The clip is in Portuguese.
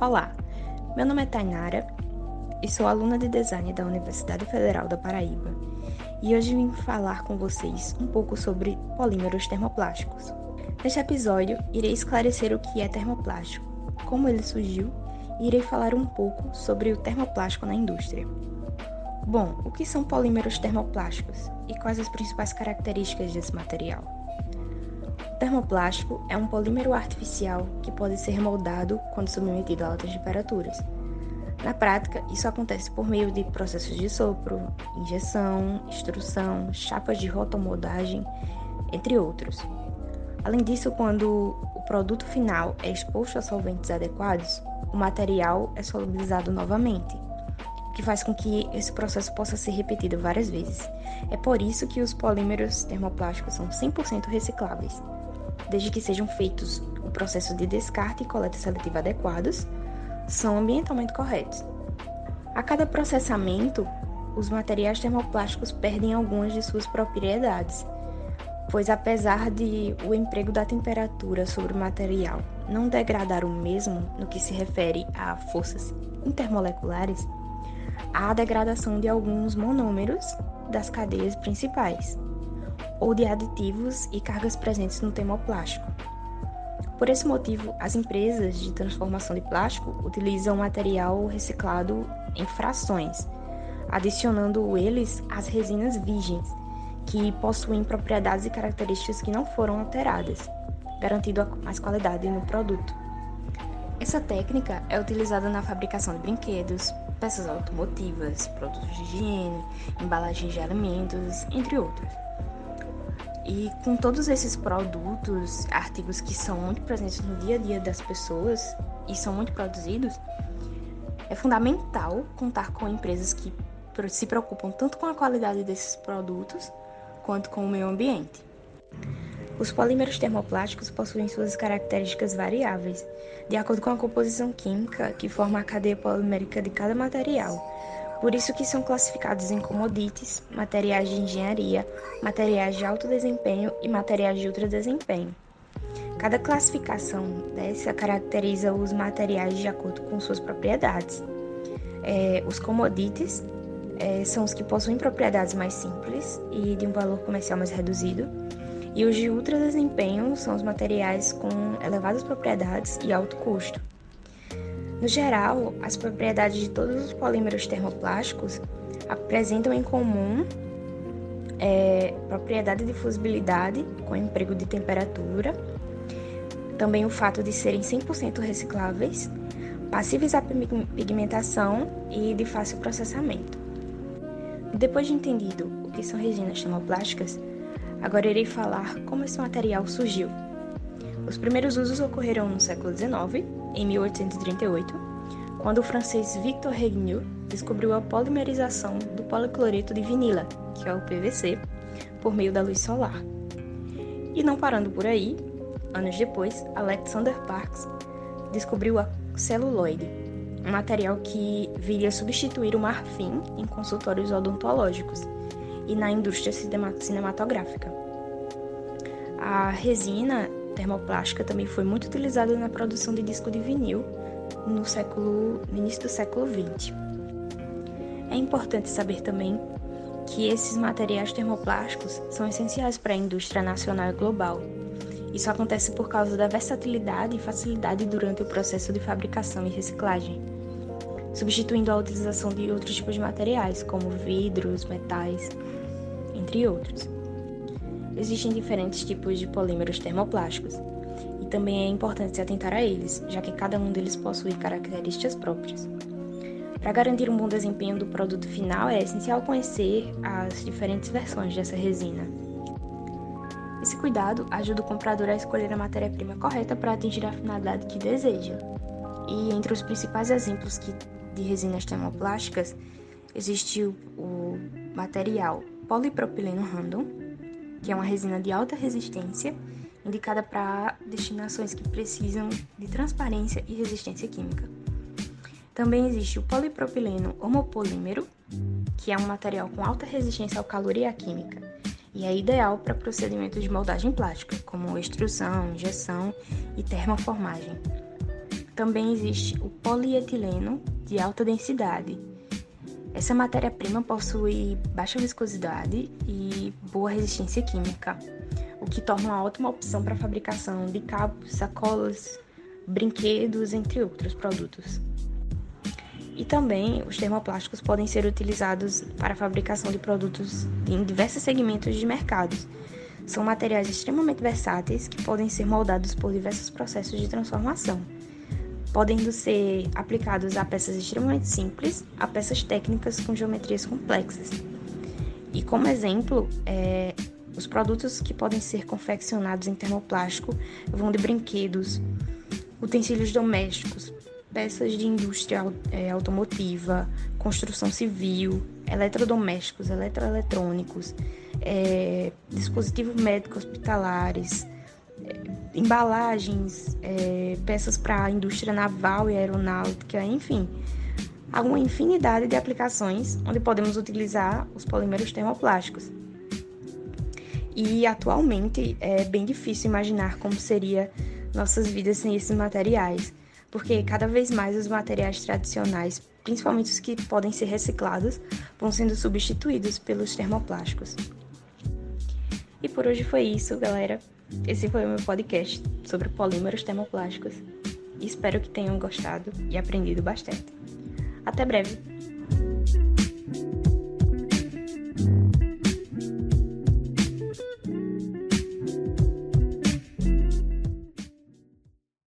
Olá, meu nome é Tainara e sou aluna de design da Universidade Federal da Paraíba e hoje vim falar com vocês um pouco sobre polímeros termoplásticos. Neste episódio, irei esclarecer o que é termoplástico, como ele surgiu e irei falar um pouco sobre o termoplástico na indústria. Bom, o que são polímeros termoplásticos e quais as principais características desse material? Termoplástico é um polímero artificial que pode ser moldado quando submetido a altas temperaturas. Na prática, isso acontece por meio de processos de sopro, injeção, extrusão, chapas de rotomoldagem, entre outros. Além disso, quando o produto final é exposto a solventes adequados, o material é solubilizado novamente, o que faz com que esse processo possa ser repetido várias vezes. É por isso que os polímeros termoplásticos são 100% recicláveis desde que sejam feitos o processo de descarte e coleta seletiva adequados, são ambientalmente corretos. A cada processamento, os materiais termoplásticos perdem algumas de suas propriedades, pois apesar de o emprego da temperatura sobre o material não degradar o mesmo no que se refere a forças intermoleculares, há a degradação de alguns monômeros das cadeias principais, ou de aditivos e cargas presentes no termoplástico. Por esse motivo, as empresas de transformação de plástico utilizam material reciclado em frações, adicionando eles às resinas virgens, que possuem propriedades e características que não foram alteradas, garantindo mais qualidade no produto. Essa técnica é utilizada na fabricação de brinquedos, peças automotivas, produtos de higiene, embalagens de alimentos, entre outros. E com todos esses produtos, artigos que são muito presentes no dia a dia das pessoas e são muito produzidos, é fundamental contar com empresas que se preocupam tanto com a qualidade desses produtos quanto com o meio ambiente. Os polímeros termoplásticos possuem suas características variáveis, de acordo com a composição química que forma a cadeia polimérica de cada material, por isso que são classificados em commodities, materiais de engenharia, materiais de alto desempenho e materiais de ultra desempenho. Cada classificação dessa caracteriza os materiais de acordo com suas propriedades. É, os commodities é, são os que possuem propriedades mais simples e de um valor comercial mais reduzido, e os de ultra desempenho são os materiais com elevadas propriedades e alto custo. No geral, as propriedades de todos os polímeros termoplásticos apresentam em comum é, propriedade de fusibilidade com emprego de temperatura, também o fato de serem 100% recicláveis, passíveis à pigmentação e de fácil processamento. Depois de entendido o que são resinas termoplásticas, agora irei falar como esse material surgiu. Os primeiros usos ocorreram no século XIX em 1838, quando o francês Victor Regnier descobriu a polimerização do policloreto de vinila, que é o PVC, por meio da luz solar. E não parando por aí, anos depois, Alexander Parkes descobriu a celuloide, um material que viria substituir o marfim em consultórios odontológicos e na indústria cinematográfica. A resina termoplástica também foi muito utilizada na produção de disco de vinil no, século, no início do século XX. É importante saber também que esses materiais termoplásticos são essenciais para a indústria nacional e global. Isso acontece por causa da versatilidade e facilidade durante o processo de fabricação e reciclagem, substituindo a utilização de outros tipos de materiais, como vidros, metais, entre outros. Existem diferentes tipos de polímeros termoplásticos, e também é importante se atentar a eles, já que cada um deles possui características próprias. Para garantir um bom desempenho do produto final, é essencial conhecer as diferentes versões dessa resina. Esse cuidado ajuda o comprador a escolher a matéria-prima correta para atingir a finalidade que deseja. E entre os principais exemplos de resinas termoplásticas, existe o material polipropileno random, que é uma resina de alta resistência, indicada para destinações que precisam de transparência e resistência química. Também existe o polipropileno homopolímero, que é um material com alta resistência ao calor e à química, e é ideal para procedimentos de moldagem plástica, como extrusão, injeção e termoformagem. também existe o polietileno de alta densidade. Essa matéria-prima possui baixa viscosidade e boa resistência química, o que torna uma ótima opção para a fabricação de cabos, sacolas, brinquedos, entre outros produtos. E também os termoplásticos podem ser utilizados para a fabricação de produtos em diversos segmentos de mercados. São materiais extremamente versáteis que podem ser moldados por diversos processos de transformação podendo ser aplicados a peças extremamente simples a peças técnicas com geometrias complexas. E como exemplo, é, os produtos que podem ser confeccionados em termoplástico vão de brinquedos, utensílios domésticos, peças de indústria é, automotiva, construção civil, eletrodomésticos, eletroeletrônicos, é, dispositivos médicos hospitalares, embalagens, é, peças para a indústria naval e aeronáutica, enfim, há uma infinidade de aplicações onde podemos utilizar os polímeros termoplásticos. E atualmente é bem difícil imaginar como seria nossas vidas sem esses materiais, porque cada vez mais os materiais tradicionais, principalmente os que podem ser reciclados, vão sendo substituídos pelos termoplásticos. E por hoje foi isso, galera. Esse foi o meu podcast sobre polímeros termoplásticos. Espero que tenham gostado e aprendido bastante. Até breve!